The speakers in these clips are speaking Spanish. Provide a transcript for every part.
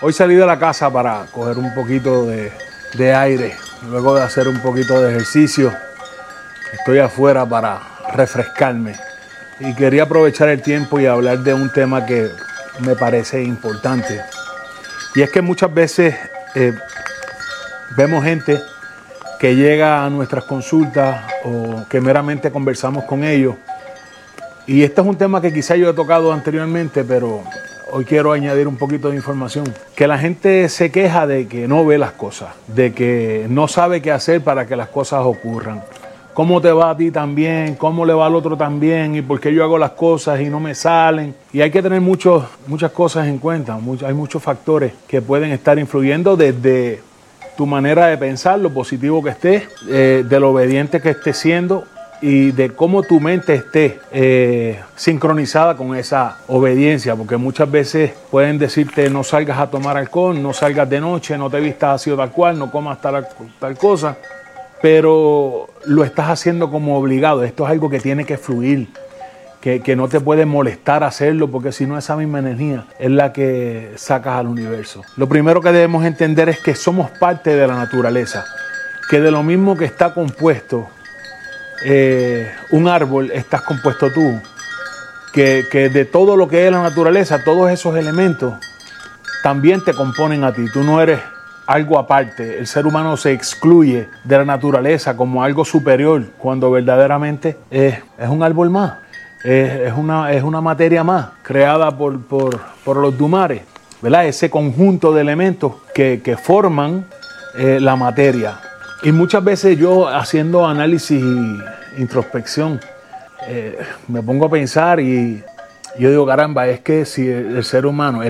Hoy salí de la casa para coger un poquito de, aire, luego de hacer un poquito de ejercicio. Estoy afuera para refrescarme y quería aprovechar el tiempo y hablar de un tema que me parece importante. Y es que muchas veces eh, vemos gente que llega a nuestras consultas o que meramente conversamos con ellos. Y este es un tema que quizá yo he tocado anteriormente, pero hoy quiero añadir un poquito de información. Que la gente se queja de que no ve las cosas, de que no sabe qué hacer para que las cosas ocurran. ¿Cómo te va a ti también? ¿Cómo le va al otro también? ¿Y por qué yo hago las cosas y no me salen? Y hay que tener muchas cosas en cuenta. hay muchos factores que pueden estar influyendo desde tu manera de pensar, lo positivo que estés, eh, de lo obediente que estés siendo y de cómo tu mente esté eh, sincronizada con esa obediencia, porque muchas veces pueden decirte no salgas a tomar alcohol, no salgas de noche, no te vistas así o tal cual, no comas tal, tal cosa, pero lo estás haciendo como obligado, esto es algo que tiene que fluir, que, que no te puede molestar hacerlo, porque si no esa misma energía es la que sacas al universo. Lo primero que debemos entender es que somos parte de la naturaleza, que de lo mismo que está compuesto eh, un árbol estás compuesto tú, que, de todo lo que es la naturaleza, todos esos elementos también te componen a ti. Tú no eres algo aparte. El ser humano se excluye de la naturaleza como algo superior cuando verdaderamente es, un árbol más. Es, una, es una materia más creada por, los dumares. ¿verdad? Ese conjunto de elementos que, forman eh, la materia. Y muchas veces yo haciendo análisis e introspección, eh, me pongo a pensar y yo digo, caramba, es que si el, ser humano,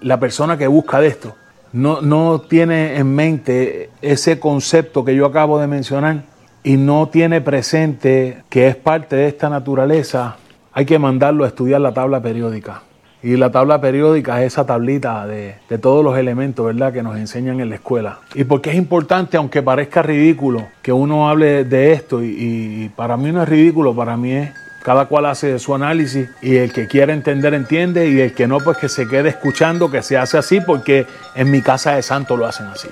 la persona que busca de esto, no, no tiene en mente ese concepto que yo acabo de mencionar y no tiene presente que es parte de esta naturaleza, hay que mandarlo a estudiar la tabla periódica. Y la tabla periódica es esa tablita de, todos los elementos, ¿verdad?, que nos enseñan en la escuela. Y porque es importante, aunque parezca ridículo, que uno hable de esto, y, para mí no es ridículo, para mí es cada cual hace su análisis y el que quiere entender entiende y el que no pues que se quede escuchando que se hace así porque en mi casa de santo lo hacen así.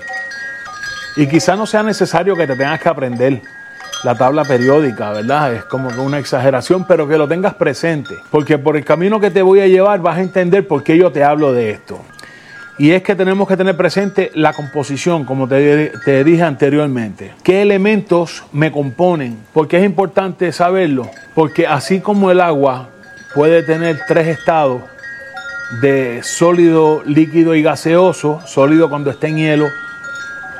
Y quizá no sea necesario que te tengas que aprender la tabla periódica, ¿verdad? Es como una exageración, pero que lo tengas presente, porque por el camino que te voy a llevar vas a entender por qué yo te hablo de esto. Y es que tenemos que tener presente la composición, como te, te, dije anteriormente. ¿Qué elementos me componen? Porque es importante saberlo. Porque así como el agua puede tener tres estados de sólido, líquido y gaseoso, sólido cuando está en hielo,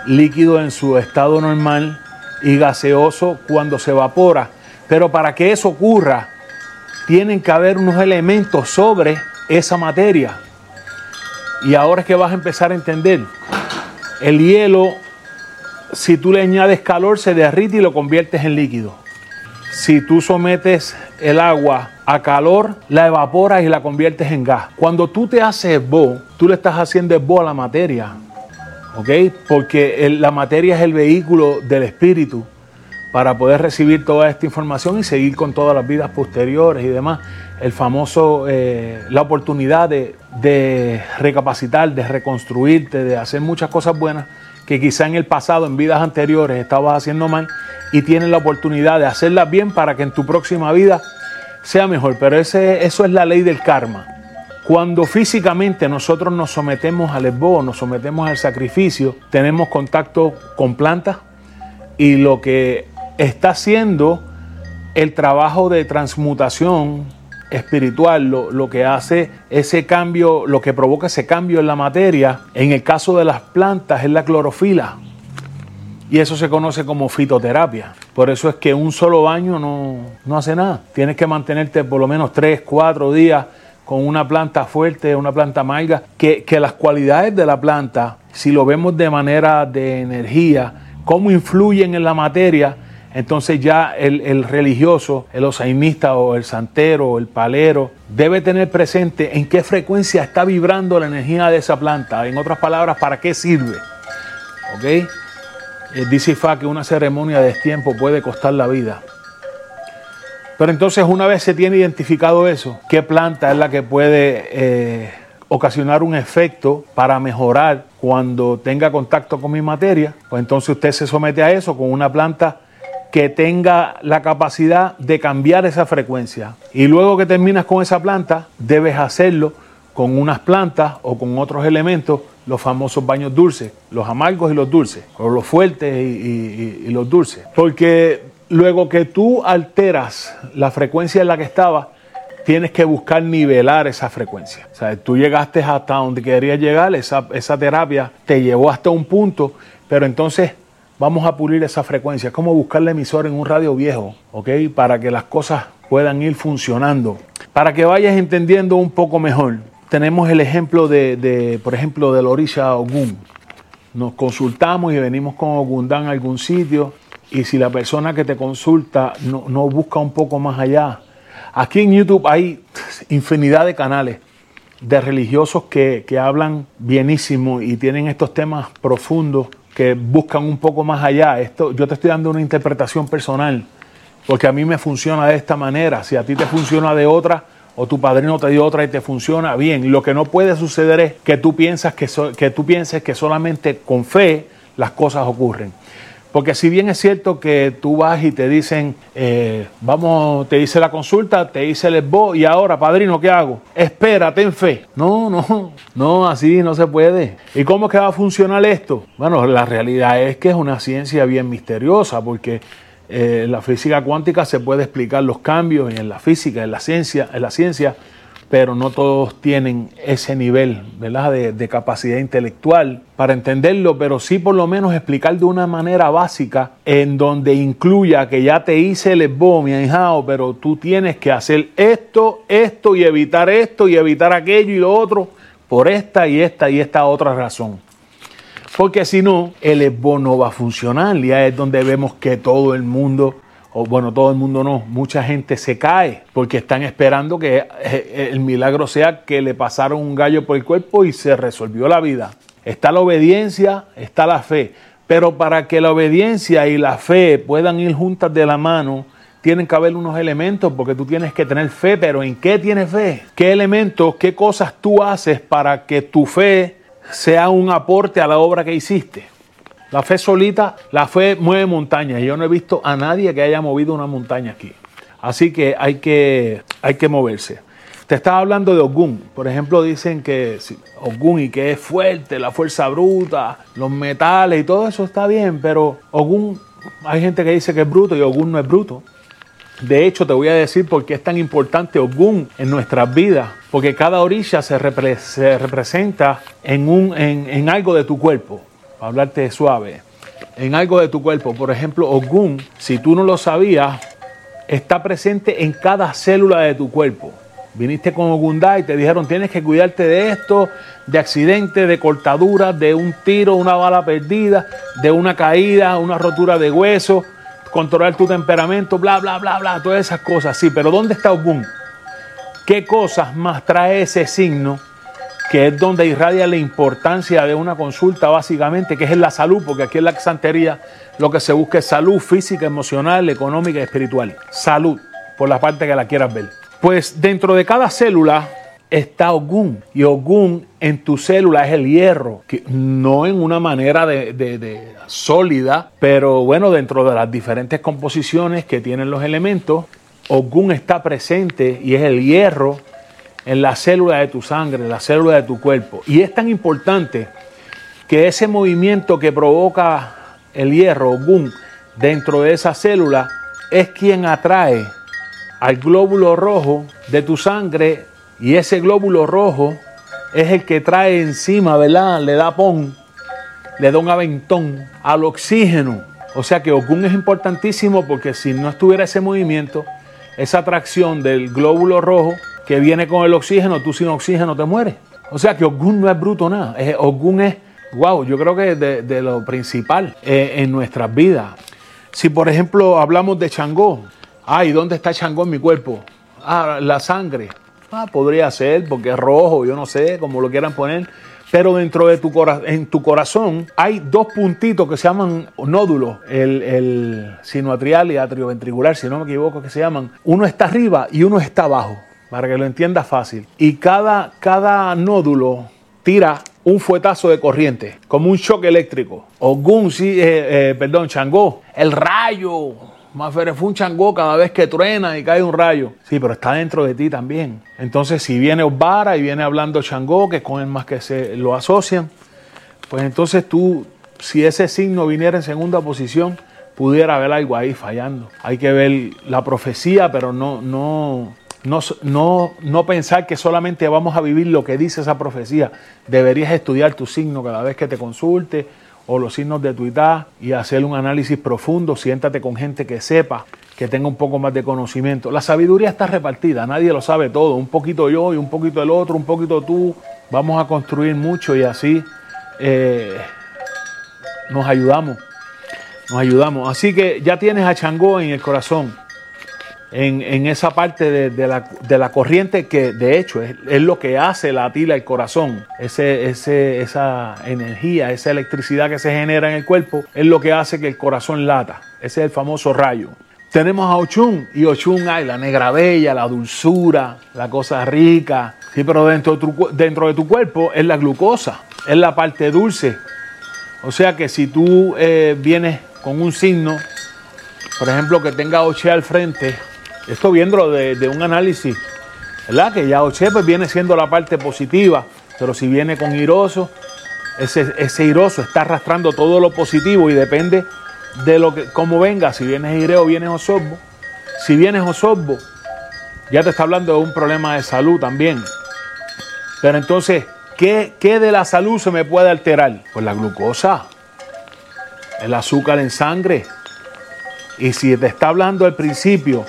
líquido en su estado normal y gaseoso cuando se evapora. Pero para que eso ocurra, tienen que haber unos elementos sobre esa materia. Y ahora es que vas a empezar a entender. El hielo, si tú le añades calor, se derrite y lo conviertes en líquido. Si tú sometes el agua a calor, la evaporas y la conviertes en gas. Cuando tú te haces bo, tú le estás haciendo bo a la materia. ¿Ok? Porque la materia es el vehículo del espíritu para poder recibir toda esta información y seguir con todas las vidas posteriores y demás. El famoso, eh, la oportunidad de, recapacitar, de reconstruirte, de hacer muchas cosas buenas que quizá en el pasado, en vidas anteriores, estabas haciendo mal y tienes la oportunidad de hacerlas bien para que en tu próxima vida sea mejor. Pero ese, eso es la ley del karma. Cuando físicamente nosotros nos sometemos al esbo, nos sometemos al sacrificio, tenemos contacto con plantas y lo que está haciendo el trabajo de transmutación espiritual, lo, que hace ese cambio, lo que provoca ese cambio en la materia, en el caso de las plantas es la clorofila. Y eso se conoce como fitoterapia. Por eso es que un solo baño no, no hace nada. Tienes que mantenerte por lo menos 3, 4 días con una planta fuerte, una planta amarga, que, las cualidades de la planta, si lo vemos de manera de energía, cómo influyen en la materia, entonces ya el, religioso, el osaimista o el santero o el palero debe tener presente en qué frecuencia está vibrando la energía de esa planta. En otras palabras, ¿para qué sirve? ¿Ok? Eh, dice Fa que una ceremonia de tiempo puede costar la vida. Pero entonces una vez se tiene identificado eso, ¿qué planta es la que puede eh, ocasionar un efecto para mejorar cuando tenga contacto con mi materia? Pues entonces usted se somete a eso con una planta que tenga la capacidad de cambiar esa frecuencia. Y luego que terminas con esa planta, debes hacerlo con unas plantas o con otros elementos, los famosos baños dulces, los amargos y los dulces, o los fuertes y, y los dulces. Porque Luego que tú alteras la frecuencia en la que estaba, tienes que buscar nivelar esa frecuencia. O sea, tú llegaste hasta donde querías llegar, esa, esa terapia te llevó hasta un punto, pero entonces vamos a pulir esa frecuencia. Es como buscar la emisora en un radio viejo, ¿ok? Para que las cosas puedan ir funcionando. Para que vayas entendiendo un poco mejor, tenemos el ejemplo de, de por ejemplo, del Orisha Ogun. Nos consultamos y venimos con Ogundán a algún sitio y si la persona que te consulta no, busca un poco más allá. Aquí en YouTube hay infinidad de canales de religiosos que, hablan bienísimo y tienen estos temas profundos que buscan un poco más allá. Esto, yo te estoy dando una interpretación personal, porque a mí me funciona de esta manera. Si a ti te funciona de otra, o tu padrino te dio otra y te funciona bien. Lo que no puede suceder es que tú, que, que tú pienses que solamente con fe las cosas ocurren. Porque si bien es cierto que tú vas y te dicen, eh, vamos, te hice la consulta, te hice el esbo y ahora, padrino, ¿qué hago? Espera, ten fe. No, no, no, así no se puede. ¿Y cómo es que va a funcionar esto? Bueno, la realidad es que es una ciencia bien misteriosa porque en eh, la física cuántica se puede explicar los cambios en la física, en la ciencia, en la ciencia pero no todos tienen ese nivel ¿verdad? De, capacidad intelectual para entenderlo, pero sí por lo menos explicar de una manera básica en donde incluya que ya te hice el esbo, mi pero tú tienes que hacer esto, esto y evitar esto y evitar aquello y lo otro por esta y esta y esta otra razón. Porque si no, el esbo no va a funcionar. Ya es donde vemos que todo el mundo o bueno, todo el mundo no, mucha gente se cae porque están esperando que eh, eh, el milagro sea que le pasaron un gallo por el cuerpo y se resolvió la vida. Está la obediencia, está la fe, pero para que la obediencia y la fe puedan ir juntas de la mano, tienen que haber unos elementos porque tú tienes que tener fe, pero ¿en qué tienes fe? ¿Qué elementos, qué cosas tú haces para que tu fe sea un aporte a la obra que hiciste? La fe solita, la fe mueve montañas. Yo no he visto a nadie que haya movido una montaña aquí. Así que hay que, hay que moverse. Te estaba hablando de Ogún. Por ejemplo, dicen que Ogún y que es fuerte, la fuerza bruta, los metales y todo eso está bien, pero Ogún, hay gente que dice que es bruto y Ogún no es bruto. De hecho, te voy a decir por qué es tan importante Ogún en nuestras vidas. Porque cada orilla se, representa en, un, en algo de tu cuerpo hablarte suave, en algo de tu cuerpo. Por ejemplo, Ogún, si tú no lo sabías, está presente en cada célula de tu cuerpo. Viniste con Ogundá y te dijeron tienes que cuidarte de esto, de accidentes, de cortaduras, de un tiro, una bala perdida, de una caída, una rotura de hueso, controlar tu temperamento, bla, bla, bla, bla, todas esas cosas. Sí, pero ¿dónde está Ogún? ¿Qué cosas más trae ese signo que es donde irradia la importancia de una consulta básicamente, que es en la salud, porque aquí en la santería lo que se busca es salud física, emocional, económica y espiritual. Salud, por la parte que la quieras ver. Pues dentro de cada célula está Ogún. Y Ogún en tu célula es el hierro, que no en una manera de, de, sólida, pero bueno, dentro de las diferentes composiciones que tienen los elementos, Ogún está presente y es el hierro en la célula de tu sangre, en la célula de tu cuerpo. Y es tan importante que ese movimiento que provoca el hierro, boom, dentro de esa célula, es quien atrae al glóbulo rojo de tu sangre y ese glóbulo rojo es el que trae encima, ¿verdad? Le da pon, le da un aventón al oxígeno. O sea que Ogún es importantísimo porque si no estuviera ese movimiento, esa atracción del glóbulo rojo, que viene con el oxígeno, tú sin oxígeno te mueres. O sea que Ogún no es bruto nada. Ogún es, wow, yo creo que de, de lo principal eh, en nuestras vidas. Si por ejemplo hablamos de Changó, ay, ¿dónde está Changó en mi cuerpo? Ah, la sangre. Ah, podría ser porque es rojo, yo no sé, como lo quieran poner. Pero dentro de tu, en tu corazón hay dos puntitos que se llaman nódulos, el, el sinoatrial y atrioventricular, si no me equivoco, que se llaman. Uno está arriba y uno está abajo, para que lo entiendas fácil. Y cada, cada nódulo tira un fuetazo de corriente, como un shock eléctrico. O Gun, sí, eh, eh, perdón, Changó, el rayo, más fue un changó cada vez que truena y cae un rayo. Sí, pero está dentro de ti también. Entonces, si viene Osvara y viene hablando changó, que es con el más que se lo asocian, pues entonces tú, si ese signo viniera en segunda posición, pudiera haber algo ahí fallando. Hay que ver la profecía, pero no, no, no, no, no pensar que solamente vamos a vivir lo que dice esa profecía. Deberías estudiar tu signo cada vez que te consulte o los signos de tu edad y hacer un análisis profundo, siéntate con gente que sepa, que tenga un poco más de conocimiento. La sabiduría está repartida, nadie lo sabe todo, un poquito yo y un poquito el otro, un poquito tú. Vamos a construir mucho y así eh, nos ayudamos, nos ayudamos. Así que ya tienes a Changó en el corazón en, esa parte de, la, corriente que de hecho es, lo que hace la tila el corazón. Ese, esa energía, esa electricidad que se genera en el cuerpo es lo que hace que el corazón lata. Ese es el famoso rayo. Tenemos a Ochun y Ochun hay la negra bella, la dulzura, la cosa rica. Sí, pero dentro de tu, dentro de tu cuerpo es la glucosa, es la parte dulce. O sea que si tú eh, vienes con un signo, por ejemplo, que tenga Oche al frente, esto viendo de, un análisis, ¿verdad? Que ya pues, viene siendo la parte positiva, pero si viene con iroso, ese, ese iroso está arrastrando todo lo positivo y depende de lo que, cómo venga, si vienes Ireo vienes Osorbo. Si vienes Osorbo, ya te está hablando de un problema de salud también. Pero entonces, ¿qué, ¿qué de la salud se me puede alterar? Pues la glucosa, el azúcar en sangre. Y si te está hablando al principio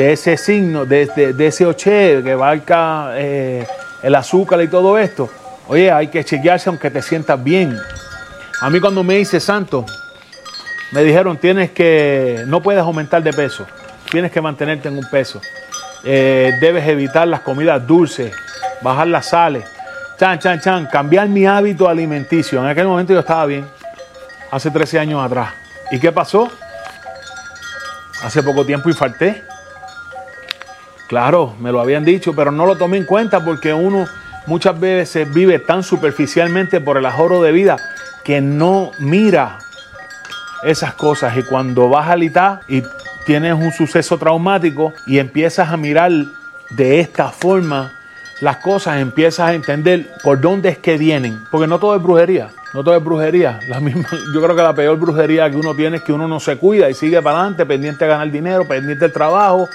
de ese signo, de, ese oche que valga eh, el azúcar y todo esto, oye, hay que chequearse aunque te sientas bien. A mí cuando me hice santo, me dijeron, tienes que, no puedes aumentar de peso, tienes que mantenerte en un peso. Eh, debes evitar las comidas dulces, bajar las sales, chan, chan, chan, cambiar mi hábito alimenticio. En aquel momento yo estaba bien, hace 13 años atrás. ¿Y qué pasó? Hace poco tiempo infarté. Claro, me lo habían dicho, pero no lo tomé en cuenta porque uno muchas veces vive tan superficialmente por el ahorro de vida que no mira esas cosas. Y cuando vas al ITA y tienes un suceso traumático y empiezas a mirar de esta forma las cosas, empiezas a entender por dónde es que vienen. Porque no todo es brujería. No todo es brujería. La misma, yo creo que la peor brujería que uno tiene es que uno no se cuida y sigue para adelante, pendiente de ganar dinero, pendiente del trabajo,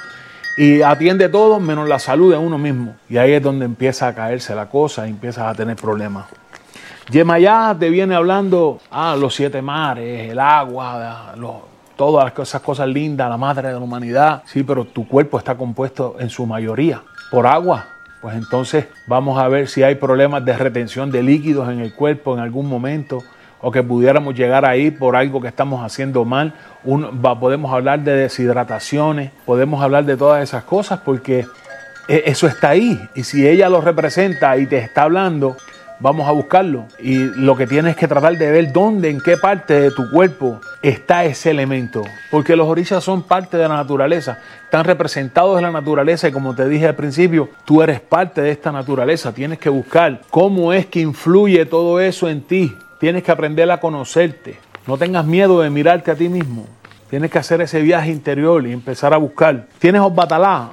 y atiende todo menos la salud de uno mismo. Y ahí es donde empieza a caerse la cosa y empiezas a tener problemas. Yemayá te viene hablando, ah, los siete mares, el agua, todas esas cosas lindas, la madre de la humanidad. Sí, pero tu cuerpo está compuesto en su mayoría por agua. Pues entonces vamos a ver si hay problemas de retención de líquidos en el cuerpo en algún momento o que pudiéramos llegar ahí por algo que estamos haciendo mal. podemos hablar de deshidrataciones, podemos hablar de todas esas cosas porque e, eso está ahí. Y si ella lo representa y te está hablando, vamos a buscarlo. Y lo que tienes que tratar de ver dónde, en qué parte de tu cuerpo está ese elemento. Porque los orillas son parte de la naturaleza, están representados en la naturaleza y como te dije al principio, tú eres parte de esta naturaleza. Tienes que buscar cómo es que influye todo eso en ti. Tienes que aprender a conocerte. No tengas miedo de mirarte a ti mismo. Tienes que hacer ese viaje interior y empezar a buscar. Tienes Osbatalá.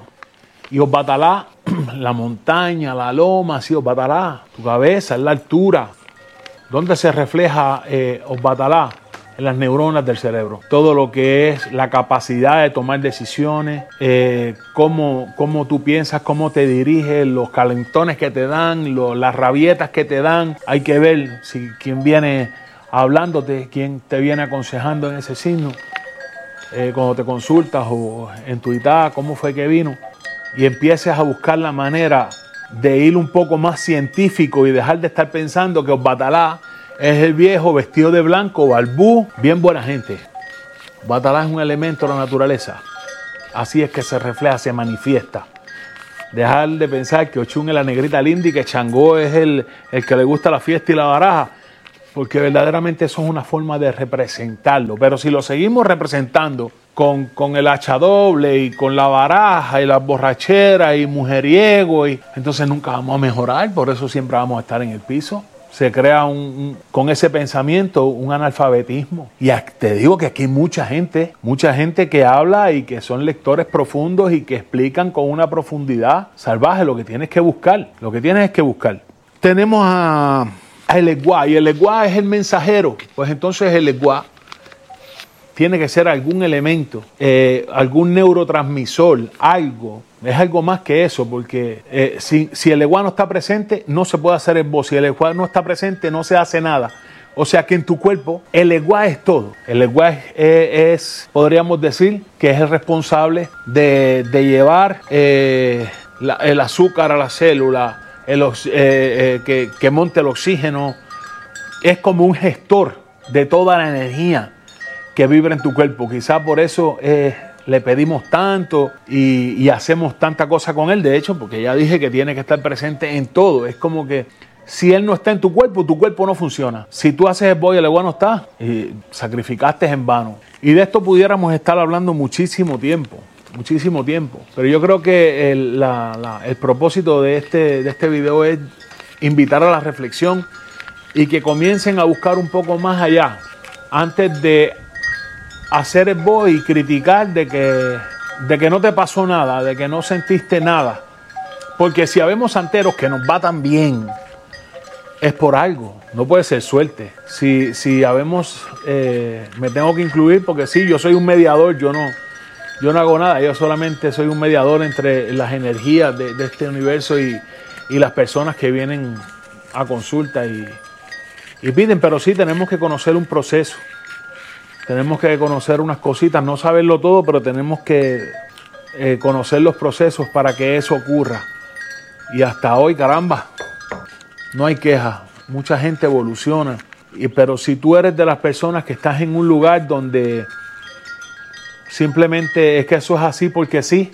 Y Osbatalá, la montaña, la loma, sí, Osbatalá. Tu cabeza, es la altura. ¿Dónde se refleja eh, Osbatalá? En las neuronas del cerebro. Todo lo que es la capacidad de tomar decisiones, eh, cómo, cómo, tú piensas, cómo te diriges, los calentones que te dan, las rabietas que te dan. Hay que ver si quién viene hablándote, quién te viene aconsejando en ese signo. Eh, cuando te consultas o en tu cómo fue que vino, y empieces a buscar la manera de ir un poco más científico y dejar de estar pensando que os batalá es el viejo vestido de blanco, balbú, bien buena gente. Batalá es un elemento de la naturaleza. Así es que se refleja, se manifiesta. Dejar de pensar que Ochun es la negrita linda y que Changó es el, el que le gusta la fiesta y la baraja porque verdaderamente eso es una forma de representarlo. Pero si lo seguimos representando con, con, el hacha doble y con la baraja y las borracheras y mujeriego, y, entonces nunca vamos a mejorar, por eso siempre vamos a estar en el piso. Se crea un, con ese pensamiento un analfabetismo. Y te digo que aquí hay mucha gente, mucha gente que habla y que son lectores profundos y que explican con una profundidad salvaje lo que tienes que buscar. Lo que tienes es que buscar. Tenemos a el eguá y el eguá es el mensajero. Pues entonces el eguá tiene que ser algún elemento, eh, algún neurotransmisor, algo. Es algo más que eso, porque eh, si, el eguá no está presente, no se puede hacer el voz. Si el eguá no está presente, no se hace nada. O sea que en tu cuerpo el eguá es todo. El eguá es, podríamos decir, que es el responsable de, llevar eh, el azúcar a la célula, que, que monte el oxígeno. Es como un gestor de toda la energía que vibra en tu cuerpo. Quizá por eso eh, le pedimos tanto y, hacemos tanta cosa con Él. De hecho, porque ya dije que tiene que estar presente en todo. Es como que si Él no está en tu cuerpo, tu cuerpo no funciona. Si tú haces el boy, el no está, y sacrificaste en vano. Y de esto pudiéramos estar hablando muchísimo tiempo. Muchísimo tiempo. Pero yo creo que el, el propósito de este, de este video es invitar a la reflexión y que comiencen a buscar un poco más allá antes de hacer boy y criticar de que, de que no te pasó nada, de que no sentiste nada. Porque si habemos santeros que nos va tan bien, es por algo, no puede ser suerte. Si, si habemos, eh, me tengo que incluir porque sí, yo soy un mediador, yo no, yo no hago nada, yo solamente soy un mediador entre las energías de, este universo y, las personas que vienen a consulta y, y piden, pero sí tenemos que conocer un proceso. Tenemos que conocer unas cositas, no saberlo todo, pero tenemos que eh, conocer los procesos para que eso ocurra. Y hasta hoy, caramba, no hay queja. Mucha gente evoluciona. Y, pero si tú eres de las personas que estás en un lugar donde simplemente es que eso es así porque sí,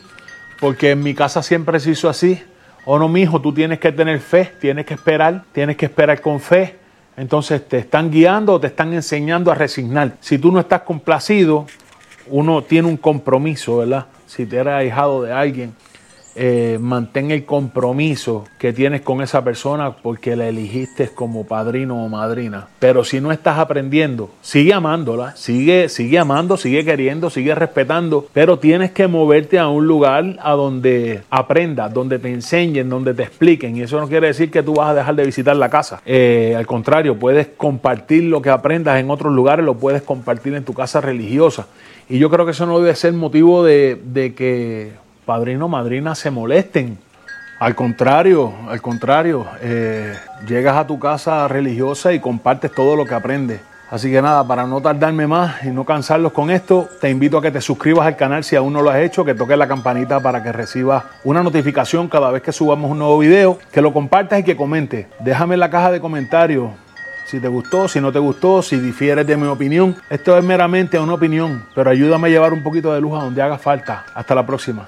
porque en mi casa siempre se hizo así, o no, mi hijo, tú tienes que tener fe, tienes que esperar, tienes que esperar con fe entonces te están guiando o te están enseñando a resignar. Si tú no estás complacido, uno tiene un compromiso, ¿verdad? Si te eres ahijado de alguien, eh, mantén el compromiso que tienes con esa persona porque la elegiste como padrino o madrina. Pero si no estás aprendiendo, sigue amándola, sigue, sigue amando, sigue queriendo, sigue respetando, pero tienes que moverte a un lugar a donde aprendas, donde te enseñen, donde te expliquen. Y eso no quiere decir que tú vas a dejar de visitar la casa. Eh, al contrario, puedes compartir lo que aprendas en otros lugares, lo puedes compartir en tu casa religiosa. Y yo creo que eso no debe ser motivo de, de que padrino, madrina se molesten. Al contrario, al contrario, eh, llegas a tu casa religiosa y compartes todo lo que aprendes. Así que nada, para no tardarme más y no cansarlos con esto, te invito a que te suscribas al canal si aún no lo has hecho, que toques la campanita para que recibas una notificación cada vez que subamos un nuevo video, que lo compartas y que comentes. Déjame en la caja de comentarios si te gustó, si no te gustó, si difieres de mi opinión. Esto es meramente una opinión, pero ayúdame a llevar un poquito de luz a donde haga falta. Hasta la próxima.